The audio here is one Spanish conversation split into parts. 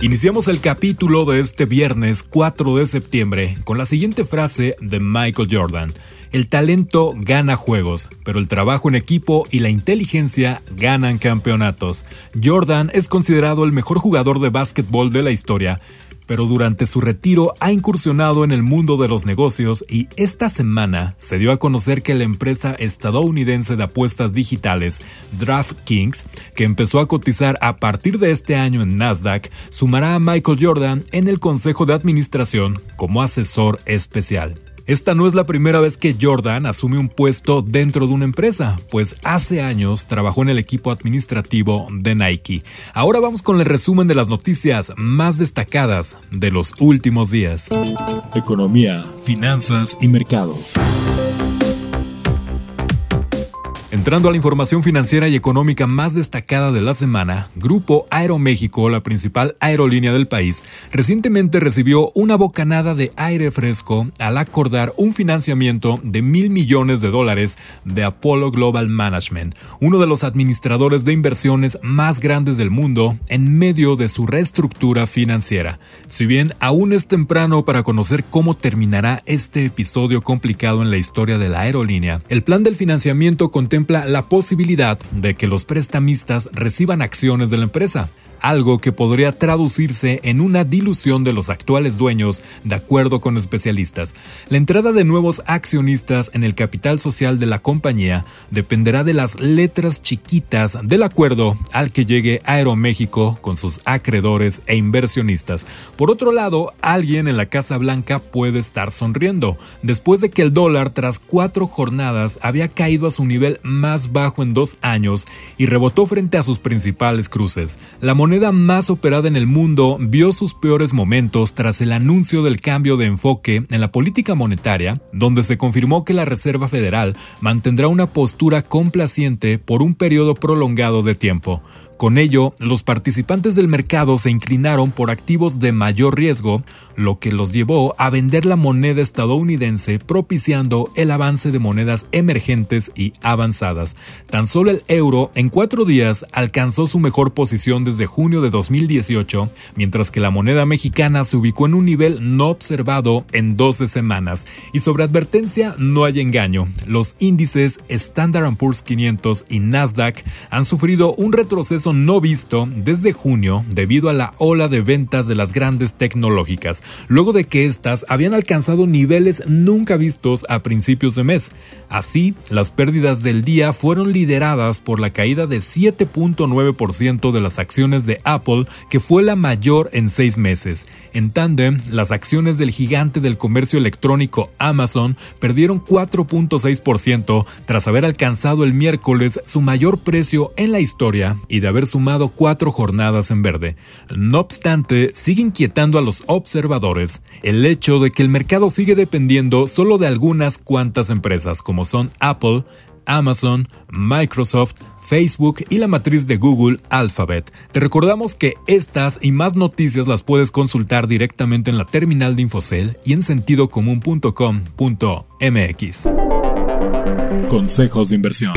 Iniciamos el capítulo de este viernes 4 de septiembre con la siguiente frase de Michael Jordan. El talento gana juegos, pero el trabajo en equipo y la inteligencia ganan campeonatos. Jordan es considerado el mejor jugador de básquetbol de la historia pero durante su retiro ha incursionado en el mundo de los negocios y esta semana se dio a conocer que la empresa estadounidense de apuestas digitales DraftKings, que empezó a cotizar a partir de este año en Nasdaq, sumará a Michael Jordan en el consejo de administración como asesor especial. Esta no es la primera vez que Jordan asume un puesto dentro de una empresa, pues hace años trabajó en el equipo administrativo de Nike. Ahora vamos con el resumen de las noticias más destacadas de los últimos días. Economía, finanzas y mercados. Entrando a la información financiera y económica más destacada de la semana, Grupo Aeroméxico, la principal aerolínea del país, recientemente recibió una bocanada de aire fresco al acordar un financiamiento de mil millones de dólares de Apollo Global Management, uno de los administradores de inversiones más grandes del mundo, en medio de su reestructura financiera. Si bien aún es temprano para conocer cómo terminará este episodio complicado en la historia de la aerolínea, el plan del financiamiento contempla la posibilidad de que los prestamistas reciban acciones de la empresa algo que podría traducirse en una dilución de los actuales dueños, de acuerdo con especialistas. La entrada de nuevos accionistas en el capital social de la compañía dependerá de las letras chiquitas del acuerdo al que llegue Aeroméxico con sus acreedores e inversionistas. Por otro lado, alguien en la Casa Blanca puede estar sonriendo, después de que el dólar tras cuatro jornadas había caído a su nivel bajo en dos años y rebotó frente a sus principales cruces. La moneda más operada en el mundo vio sus peores momentos tras el anuncio del cambio de enfoque en la política monetaria, donde se confirmó que la Reserva Federal mantendrá una postura complaciente por un periodo prolongado de tiempo. Con ello, los participantes del mercado se inclinaron por activos de mayor riesgo, lo que los llevó a vender la moneda estadounidense propiciando el avance de monedas emergentes y avanzadas. Tan solo el euro en cuatro días alcanzó su mejor posición desde junio de 2018, mientras que la moneda mexicana se ubicó en un nivel no observado en 12 semanas. Y sobre advertencia no hay engaño, los índices Standard Poor's 500 y Nasdaq han sufrido un retroceso no visto desde junio debido a la ola de ventas de las grandes tecnológicas, luego de que éstas habían alcanzado niveles nunca vistos a principios de mes. Así, las pérdidas del día fueron lideradas por la caída de 7.9% de las acciones de Apple, que fue la mayor en seis meses. En tándem, las acciones del gigante del comercio electrónico Amazon perdieron 4.6% tras haber alcanzado el miércoles su mayor precio en la historia y de haber sumado cuatro jornadas en verde. No obstante, sigue inquietando a los observadores el hecho de que el mercado sigue dependiendo solo de algunas cuantas empresas como son Apple, Amazon, Microsoft, Facebook y la matriz de Google Alphabet. Te recordamos que estas y más noticias las puedes consultar directamente en la terminal de Infocel y en sentidocomún.com.mx. Consejos de inversión.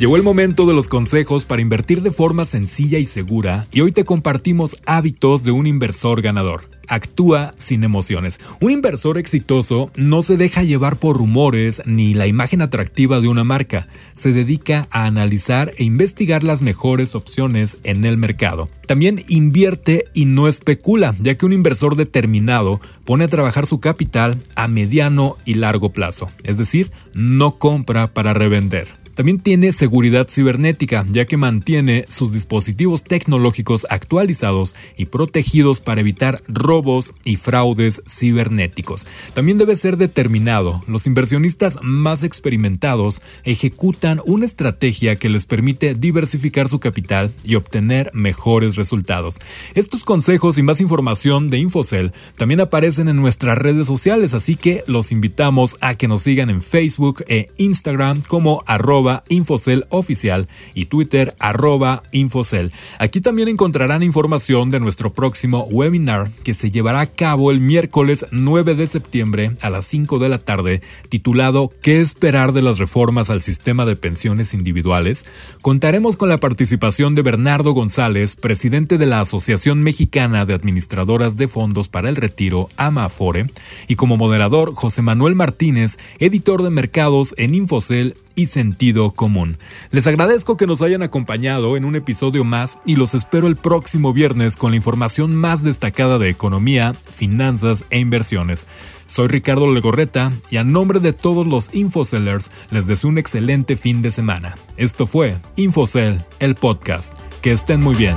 Llegó el momento de los consejos para invertir de forma sencilla y segura y hoy te compartimos hábitos de un inversor ganador. Actúa sin emociones. Un inversor exitoso no se deja llevar por rumores ni la imagen atractiva de una marca. Se dedica a analizar e investigar las mejores opciones en el mercado. También invierte y no especula, ya que un inversor determinado pone a trabajar su capital a mediano y largo plazo. Es decir, no compra para revender. También tiene seguridad cibernética, ya que mantiene sus dispositivos tecnológicos actualizados y protegidos para evitar robos y fraudes cibernéticos. También debe ser determinado, los inversionistas más experimentados ejecutan una estrategia que les permite diversificar su capital y obtener mejores resultados. Estos consejos y más información de Infocel también aparecen en nuestras redes sociales, así que los invitamos a que nos sigan en Facebook e Instagram como arroba Infocel oficial y Twitter arroba Infocel. Aquí también encontrarán información de nuestro próximo webinar que se llevará a cabo el miércoles 9 de septiembre a las 5 de la tarde, titulado ¿Qué esperar de las reformas al sistema de pensiones individuales? Contaremos con la participación de Bernardo González, presidente de la Asociación Mexicana de Administradoras de Fondos para el Retiro, AMAFORE, y como moderador José Manuel Martínez, editor de mercados en Infocel y sentido común. Les agradezco que nos hayan acompañado en un episodio más y los espero el próximo viernes con la información más destacada de economía, finanzas e inversiones. Soy Ricardo Legorreta y a nombre de todos los Infocellers les deseo un excelente fin de semana. Esto fue Infocel, el podcast. Que estén muy bien.